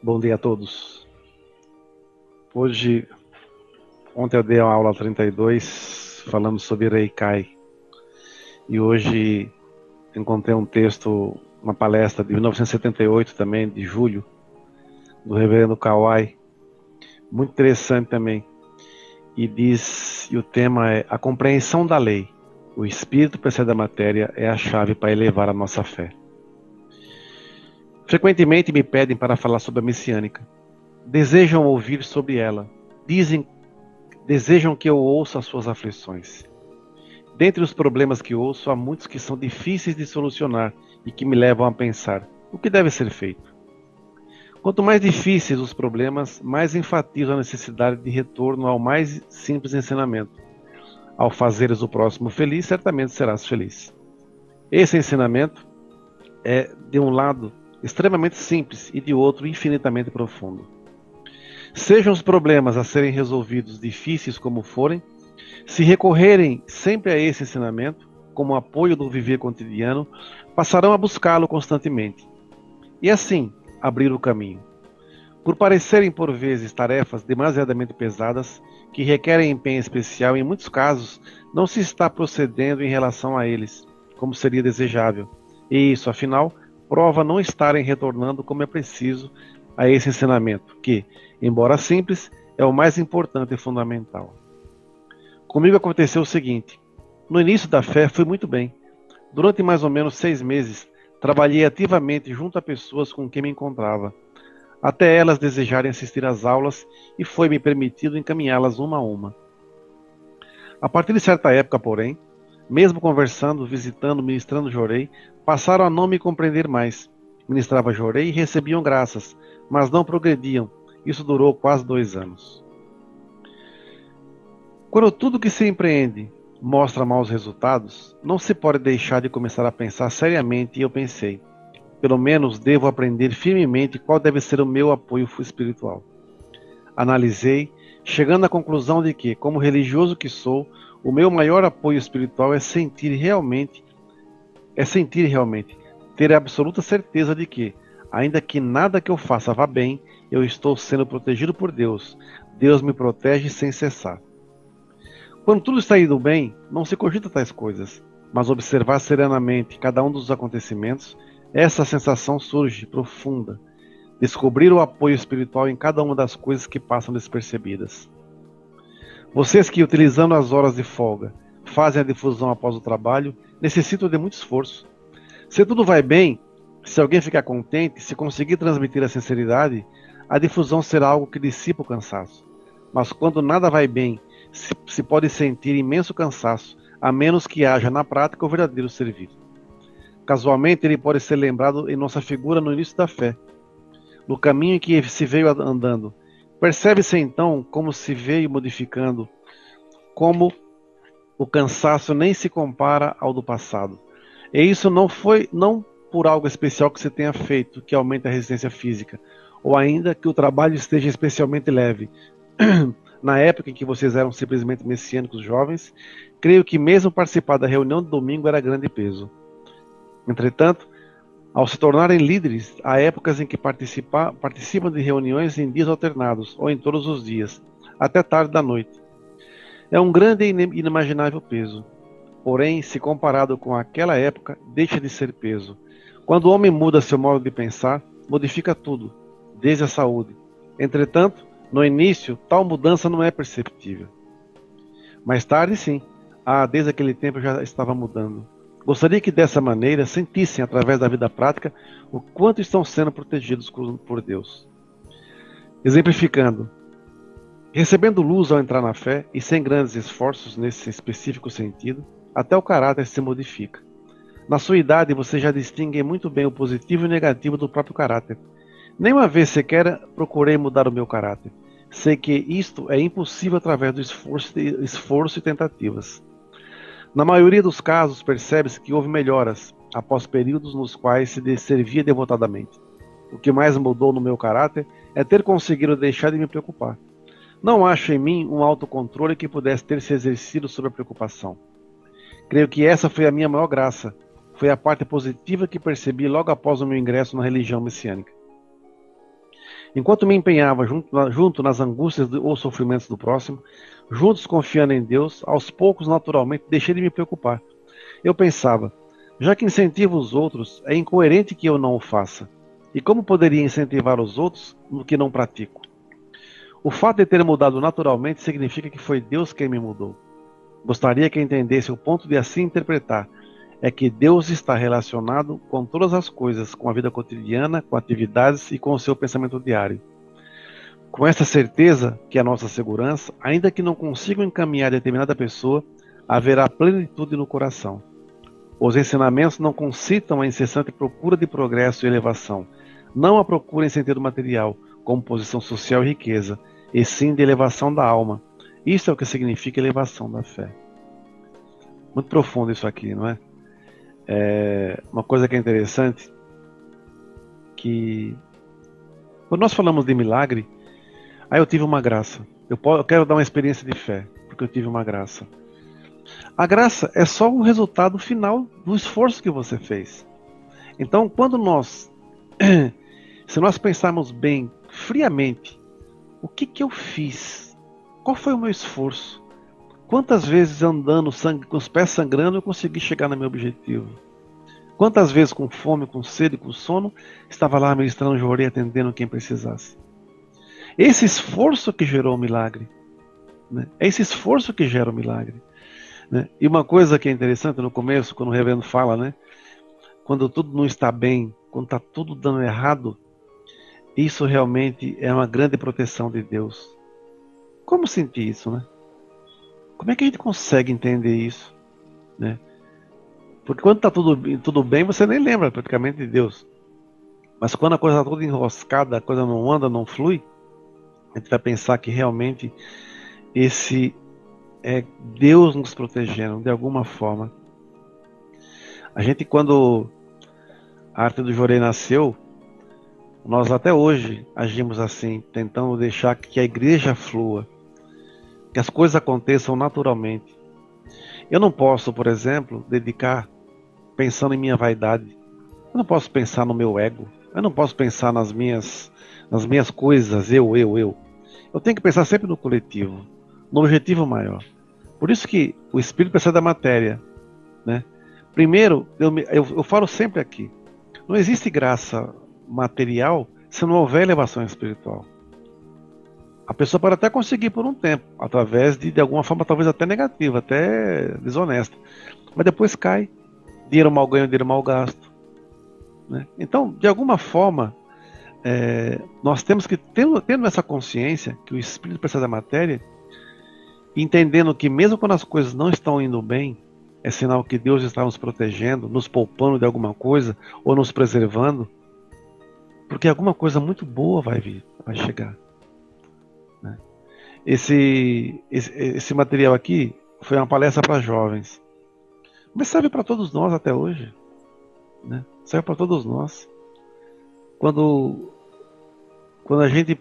Bom dia a todos. Hoje, ontem eu dei a aula 32 falando sobre Reikai. E hoje encontrei um texto, uma palestra de 1978 também, de julho, do reverendo Kawai. Muito interessante também. E diz, e o tema é a compreensão da lei. O espírito precede a matéria é a chave para elevar a nossa fé. Frequentemente me pedem para falar sobre a messiânica. Desejam ouvir sobre ela. Dizem, desejam que eu ouça as suas aflições. Dentre os problemas que ouço, há muitos que são difíceis de solucionar e que me levam a pensar: o que deve ser feito? Quanto mais difíceis os problemas, mais enfatizo a necessidade de retorno ao mais simples ensinamento. Ao fazeres o próximo feliz, certamente serás feliz. Esse ensinamento é, de um lado, extremamente simples e de outro infinitamente profundo. Sejam os problemas a serem resolvidos difíceis como forem, se recorrerem sempre a esse ensinamento, como apoio do viver cotidiano, passarão a buscá-lo constantemente. E assim, abrir o caminho. Por parecerem por vezes tarefas demasiadamente pesadas, que requerem empenho especial, em muitos casos não se está procedendo em relação a eles, como seria desejável. E isso, afinal, prova não estarem retornando como é preciso a esse ensinamento, que, embora simples, é o mais importante e fundamental. Comigo aconteceu o seguinte: no início da fé fui muito bem. Durante mais ou menos seis meses, trabalhei ativamente junto a pessoas com quem me encontrava, até elas desejarem assistir às aulas e foi-me permitido encaminhá-las uma a uma. A partir de certa época, porém, mesmo conversando, visitando, ministrando Jorei, passaram a não me compreender mais. Ministrava Jorei e recebiam graças, mas não progrediam. Isso durou quase dois anos. Quando tudo que se empreende mostra maus resultados, não se pode deixar de começar a pensar seriamente, e eu pensei, pelo menos devo aprender firmemente qual deve ser o meu apoio espiritual. Analisei, chegando à conclusão de que, como religioso que sou, o meu maior apoio espiritual é sentir realmente, é sentir realmente, ter a absoluta certeza de que, ainda que nada que eu faça vá bem, eu estou sendo protegido por Deus. Deus me protege sem cessar. Quando tudo está indo bem, não se cogita tais coisas, mas observar serenamente cada um dos acontecimentos, essa sensação surge profunda. Descobrir o apoio espiritual em cada uma das coisas que passam despercebidas. Vocês que, utilizando as horas de folga, fazem a difusão após o trabalho, necessitam de muito esforço. Se tudo vai bem, se alguém ficar contente, se conseguir transmitir a sinceridade, a difusão será algo que dissipa o cansaço. Mas quando nada vai bem, se, se pode sentir imenso cansaço, a menos que haja na prática o verdadeiro serviço. Casualmente, ele pode ser lembrado em nossa figura no início da fé, no caminho em que se veio andando, Percebe-se então como se veio modificando, como o cansaço nem se compara ao do passado. E isso não foi não por algo especial que você tenha feito, que aumenta a resistência física, ou ainda que o trabalho esteja especialmente leve. Na época em que vocês eram simplesmente messiânicos jovens, creio que mesmo participar da reunião de domingo era grande peso. Entretanto, ao se tornarem líderes, há épocas em que participa, participam de reuniões em dias alternados ou em todos os dias, até tarde da noite. É um grande e inimaginável peso. Porém, se comparado com aquela época, deixa de ser peso. Quando o homem muda seu modo de pensar, modifica tudo, desde a saúde. Entretanto, no início, tal mudança não é perceptível. Mais tarde, sim. Ah, desde aquele tempo já estava mudando. Gostaria que dessa maneira sentissem, através da vida prática, o quanto estão sendo protegidos por Deus. Exemplificando, recebendo luz ao entrar na fé e sem grandes esforços nesse específico sentido, até o caráter se modifica. Na sua idade, você já distingue muito bem o positivo e o negativo do próprio caráter. Nenhuma vez sequer procurei mudar o meu caráter. Sei que isto é impossível através do esforço, esforço e tentativas. Na maioria dos casos, percebe-se que houve melhoras após períodos nos quais se servia devotadamente. O que mais mudou no meu caráter é ter conseguido deixar de me preocupar. Não acho em mim um autocontrole que pudesse ter se exercido sobre a preocupação. Creio que essa foi a minha maior graça. Foi a parte positiva que percebi logo após o meu ingresso na religião messiânica. Enquanto me empenhava junto, junto nas angústias ou sofrimentos do próximo, juntos confiando em Deus, aos poucos, naturalmente, deixei de me preocupar. Eu pensava, já que incentivo os outros, é incoerente que eu não o faça. E como poderia incentivar os outros no que não pratico? O fato de ter mudado naturalmente significa que foi Deus quem me mudou. Gostaria que entendesse o ponto de assim interpretar é que Deus está relacionado com todas as coisas, com a vida cotidiana, com atividades e com o seu pensamento diário. Com essa certeza, que é a nossa segurança, ainda que não consigam encaminhar determinada pessoa, haverá plenitude no coração. Os ensinamentos não concitam a incessante procura de progresso e elevação, não a procura em sentido material, como posição social e riqueza, e sim de elevação da alma. Isso é o que significa elevação da fé. Muito profundo isso aqui, não é? É, uma coisa que é interessante, que quando nós falamos de milagre, aí eu tive uma graça. Eu, posso, eu quero dar uma experiência de fé, porque eu tive uma graça. A graça é só o resultado final do esforço que você fez. Então, quando nós, se nós pensarmos bem, friamente, o que que eu fiz? Qual foi o meu esforço? Quantas vezes andando sangue, com os pés sangrando eu consegui chegar no meu objetivo? Quantas vezes com fome, com sede, com sono, estava lá ministrando, jorei, atendendo quem precisasse? Esse esforço que gerou o milagre. Né? É esse esforço que gera o milagre. Né? E uma coisa que é interessante no começo, quando o reverendo fala, né? quando tudo não está bem, quando está tudo dando errado, isso realmente é uma grande proteção de Deus. Como sentir isso, né? Como é que a gente consegue entender isso? Né? Porque quando está tudo, tudo bem, você nem lembra praticamente de Deus. Mas quando a coisa está toda enroscada, a coisa não anda, não flui, a gente vai pensar que realmente esse é Deus nos protegendo de alguma forma. A gente, quando a arte do Jorei nasceu, nós até hoje agimos assim, tentando deixar que a igreja flua que as coisas aconteçam naturalmente. Eu não posso, por exemplo, dedicar pensando em minha vaidade. Eu não posso pensar no meu ego. Eu não posso pensar nas minhas, nas minhas coisas, eu, eu, eu. Eu tenho que pensar sempre no coletivo, no objetivo maior. Por isso que o espírito precisa da matéria, né? Primeiro, eu, eu, eu falo sempre aqui, não existe graça material se não houver elevação espiritual. A pessoa pode até conseguir por um tempo, através de, de alguma forma, talvez até negativa, até desonesta. Mas depois cai. Dinheiro mal ganho, dinheiro mal gasto. Né? Então, de alguma forma, é, nós temos que, tendo, tendo essa consciência que o espírito precisa da matéria, entendendo que mesmo quando as coisas não estão indo bem, é sinal que Deus está nos protegendo, nos poupando de alguma coisa ou nos preservando, porque alguma coisa muito boa vai vir, vai chegar. Esse, esse, esse material aqui foi uma palestra para jovens. Mas serve para todos nós até hoje. Né? Serve para todos nós. Quando, quando a gente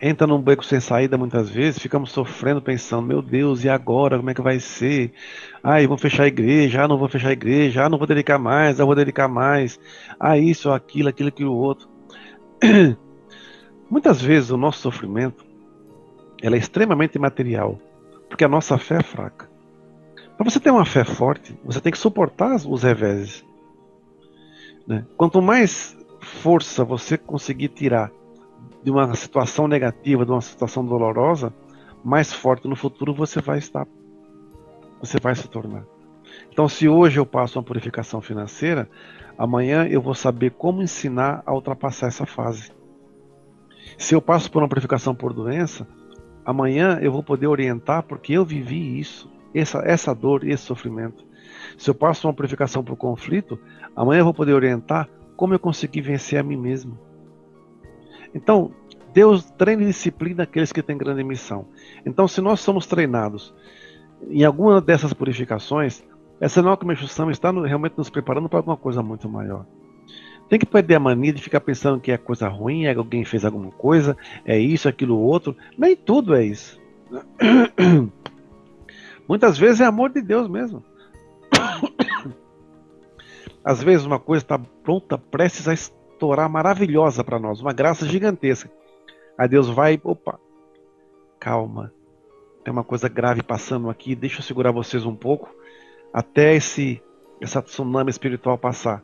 entra num beco sem saída muitas vezes, ficamos sofrendo, pensando, meu Deus, e agora? Como é que vai ser? Ah, vou fechar a igreja, ah, não vou fechar a igreja, ah, não vou dedicar mais, ah, vou dedicar mais, ah, isso, aquilo, aquilo, aquilo, outro. Muitas vezes o nosso sofrimento ela é extremamente material, porque a nossa fé é fraca. Para você ter uma fé forte, você tem que suportar os reveses. Né? Quanto mais força você conseguir tirar de uma situação negativa, de uma situação dolorosa, mais forte no futuro você vai estar. Você vai se tornar. Então, se hoje eu passo uma purificação financeira, amanhã eu vou saber como ensinar a ultrapassar essa fase. Se eu passo por uma purificação por doença, Amanhã eu vou poder orientar porque eu vivi isso, essa, essa dor, esse sofrimento. Se eu passo uma purificação para o conflito, amanhã eu vou poder orientar como eu consegui vencer a mim mesmo. Então, Deus treina e disciplina aqueles que têm grande missão. Então, se nós somos treinados em alguma dessas purificações, é sinal que está realmente nos preparando para alguma coisa muito maior. Tem que perder a mania de ficar pensando que é coisa ruim, é alguém fez alguma coisa, é isso, aquilo, outro. Nem tudo é isso. Muitas vezes é amor de Deus mesmo. Às vezes uma coisa está pronta, prestes a Torá maravilhosa para nós, uma graça gigantesca. Aí Deus vai, opa, calma, tem uma coisa grave passando aqui, deixa eu segurar vocês um pouco até esse essa tsunami espiritual passar.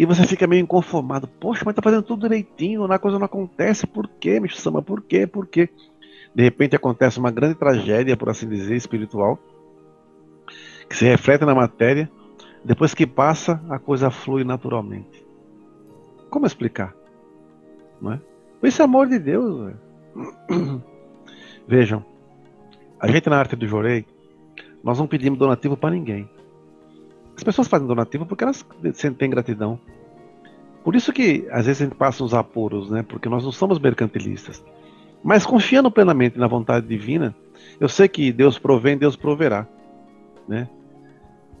E você fica meio inconformado. Poxa, mas tá fazendo tudo direitinho, a coisa não acontece. Por quê, Micho Sama? Por quê? Por quê? De repente acontece uma grande tragédia, por assim dizer, espiritual, que se reflete na matéria. Depois que passa, a coisa flui naturalmente. Como explicar? Não é? Esse amor de Deus. Vejam, a gente na arte do Jorei, nós não pedimos donativo para ninguém. As pessoas fazem donativo porque elas sentem gratidão. Por isso que às vezes a gente passa uns apuros, né? Porque nós não somos mercantilistas. Mas confiando plenamente na vontade divina, eu sei que Deus provém, Deus proverá, né?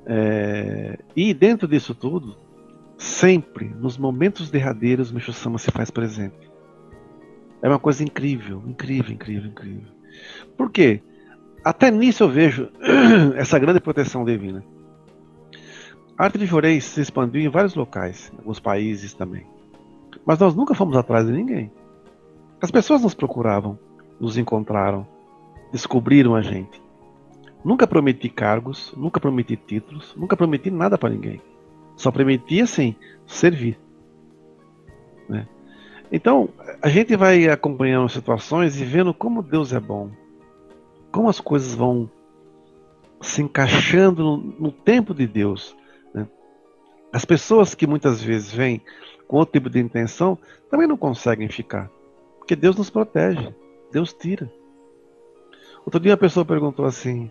É... E dentro disso tudo, sempre, nos momentos derradeiros, Meixo Sama se faz presente. É uma coisa incrível, incrível, incrível, incrível. Por quê? Até nisso eu vejo essa grande proteção divina. A arte de Jorei se expandiu em vários locais, em alguns países também. Mas nós nunca fomos atrás de ninguém. As pessoas nos procuravam, nos encontraram, descobriram a gente. Nunca prometi cargos, nunca prometi títulos, nunca prometi nada para ninguém. Só prometi, assim, servir. Né? Então, a gente vai acompanhando situações e vendo como Deus é bom, como as coisas vão se encaixando no, no tempo de Deus. As pessoas que muitas vezes vêm com outro tipo de intenção também não conseguem ficar, porque Deus nos protege, Deus tira. Outro dia uma pessoa perguntou assim: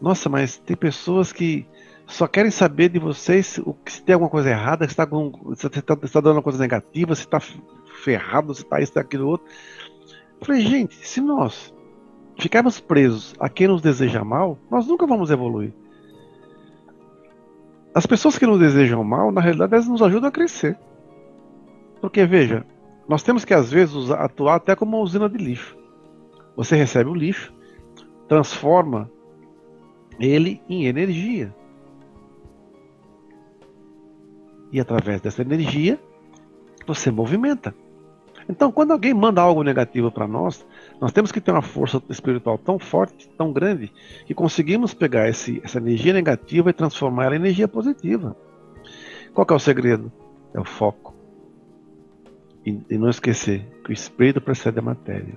Nossa, mas tem pessoas que só querem saber de vocês que se tem alguma coisa errada, se está tá, tá dando uma coisa negativa, se está ferrado, se está isso, está aquilo outro. Eu falei, gente, se nós ficarmos presos a quem nos deseja mal, nós nunca vamos evoluir. As pessoas que nos desejam mal, na realidade, elas nos ajudam a crescer. Porque, veja, nós temos que às vezes atuar até como uma usina de lixo. Você recebe o lixo, transforma ele em energia. E através dessa energia, você movimenta. Então, quando alguém manda algo negativo para nós, nós temos que ter uma força espiritual tão forte, tão grande, que conseguimos pegar esse, essa energia negativa e transformar ela em energia positiva. Qual é o segredo? É o foco. E, e não esquecer que o espírito precede a matéria.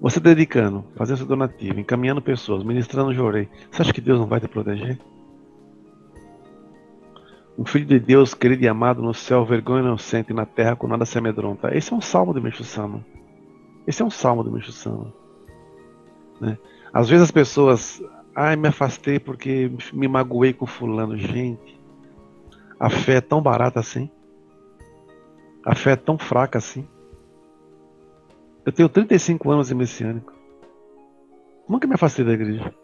Você dedicando, fazendo seu donativo, encaminhando pessoas, ministrando jorei, você acha que Deus não vai te proteger? Um filho de Deus, querido e amado no céu, vergonha inocente na terra com nada se amedronta. Esse é um salmo de Meixo Sama. Esse é um salmo de Meixo Sama. Né? Às vezes as pessoas, ai, me afastei porque me magoei com fulano. Gente, a fé é tão barata assim. A fé é tão fraca assim. Eu tenho 35 anos de messiânico. Nunca me afastei da igreja.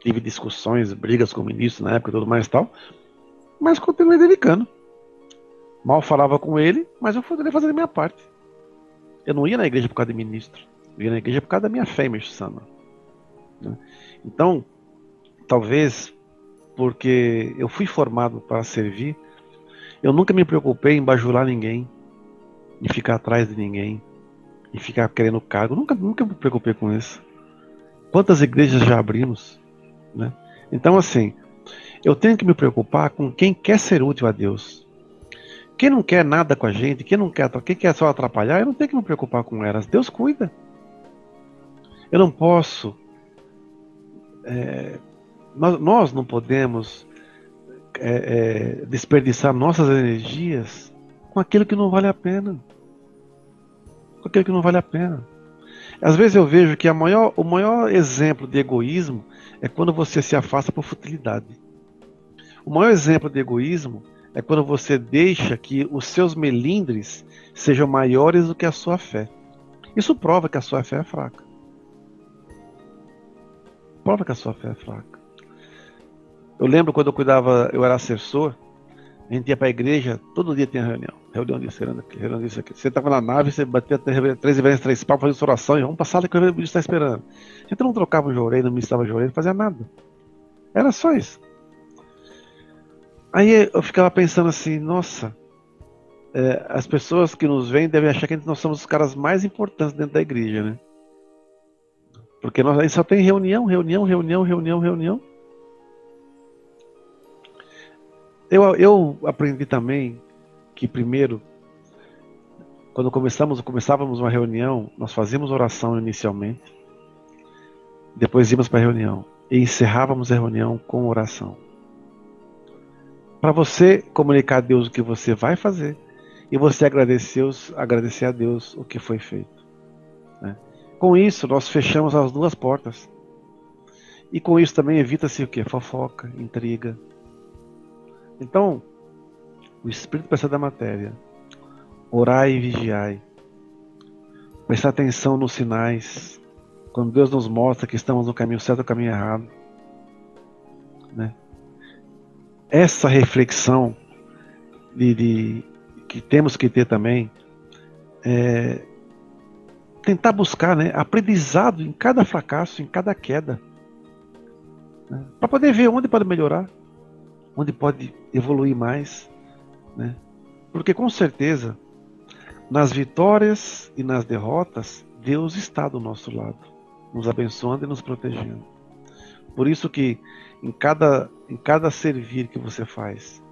Tive discussões, brigas com o ministro na época e tudo mais e tal mas continuei dedicando. Mal falava com ele, mas eu poderia fazer a minha parte. Eu não ia na igreja por causa de ministro. Eu ia na igreja por causa da minha fé, Mestre Sama. Né? Então, talvez porque eu fui formado para servir, eu nunca me preocupei em bajular ninguém, em ficar atrás de ninguém, em ficar querendo cargo. Nunca, nunca me preocupei com isso. Quantas igrejas já abrimos? Né? Então, assim, eu tenho que me preocupar com quem quer ser útil a Deus. Quem não quer nada com a gente, quem não quer, quem quer só atrapalhar, eu não tenho que me preocupar com elas. Deus cuida. Eu não posso. É, nós, nós, não podemos é, é, desperdiçar nossas energias com aquilo que não vale a pena. Com aquilo que não vale a pena. Às vezes eu vejo que maior, o maior exemplo de egoísmo é quando você se afasta por futilidade. O maior exemplo de egoísmo é quando você deixa que os seus melindres sejam maiores do que a sua fé. Isso prova que a sua fé é fraca. Prova que a sua fé é fraca. Eu lembro quando eu cuidava, eu era assessor, a gente ia para a igreja, todo dia tinha reunião. Reunião disso, reunião aqui, reunião disso aqui. Você estava na nave, você batia três vezes, três pau, fazia oração, e vamos sala que o ministro está esperando. A gente não trocava o jorei, não ministrava o jorei, não fazia nada. Era só isso. Aí eu ficava pensando assim, nossa, é, as pessoas que nos veem devem achar que nós somos os caras mais importantes dentro da igreja, né? Porque nós aí só tem reunião, reunião, reunião, reunião, reunião. Eu, eu aprendi também que primeiro, quando começamos, começávamos uma reunião, nós fazíamos oração inicialmente, depois íamos para a reunião e encerrávamos a reunião com oração. Para você comunicar a Deus o que você vai fazer e você agradecer, agradecer a Deus o que foi feito. Né? Com isso, nós fechamos as duas portas. E com isso também evita-se o que? Fofoca, intriga. Então, o Espírito precisa da matéria. Orai e vigiai. Prestar atenção nos sinais. Quando Deus nos mostra que estamos no caminho certo ou no caminho errado. Né? Essa reflexão de, de que temos que ter também é tentar buscar né, aprendizado em cada fracasso, em cada queda, né, para poder ver onde pode melhorar, onde pode evoluir mais, né, porque com certeza nas vitórias e nas derrotas Deus está do nosso lado, nos abençoando e nos protegendo. Por isso que em cada em cada servir que você faz,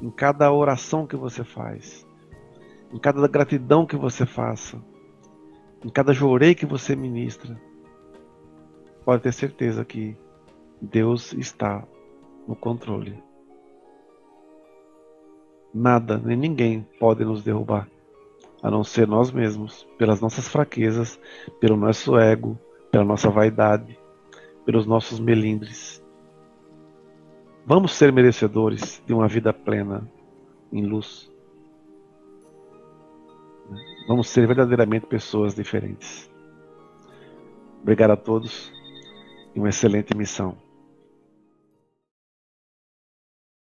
em cada oração que você faz, em cada gratidão que você faça, em cada jorei que você ministra, pode ter certeza que Deus está no controle. Nada nem ninguém pode nos derrubar, a não ser nós mesmos, pelas nossas fraquezas, pelo nosso ego, pela nossa vaidade, pelos nossos melindres. Vamos ser merecedores de uma vida plena em luz. Vamos ser verdadeiramente pessoas diferentes. Obrigado a todos e uma excelente missão.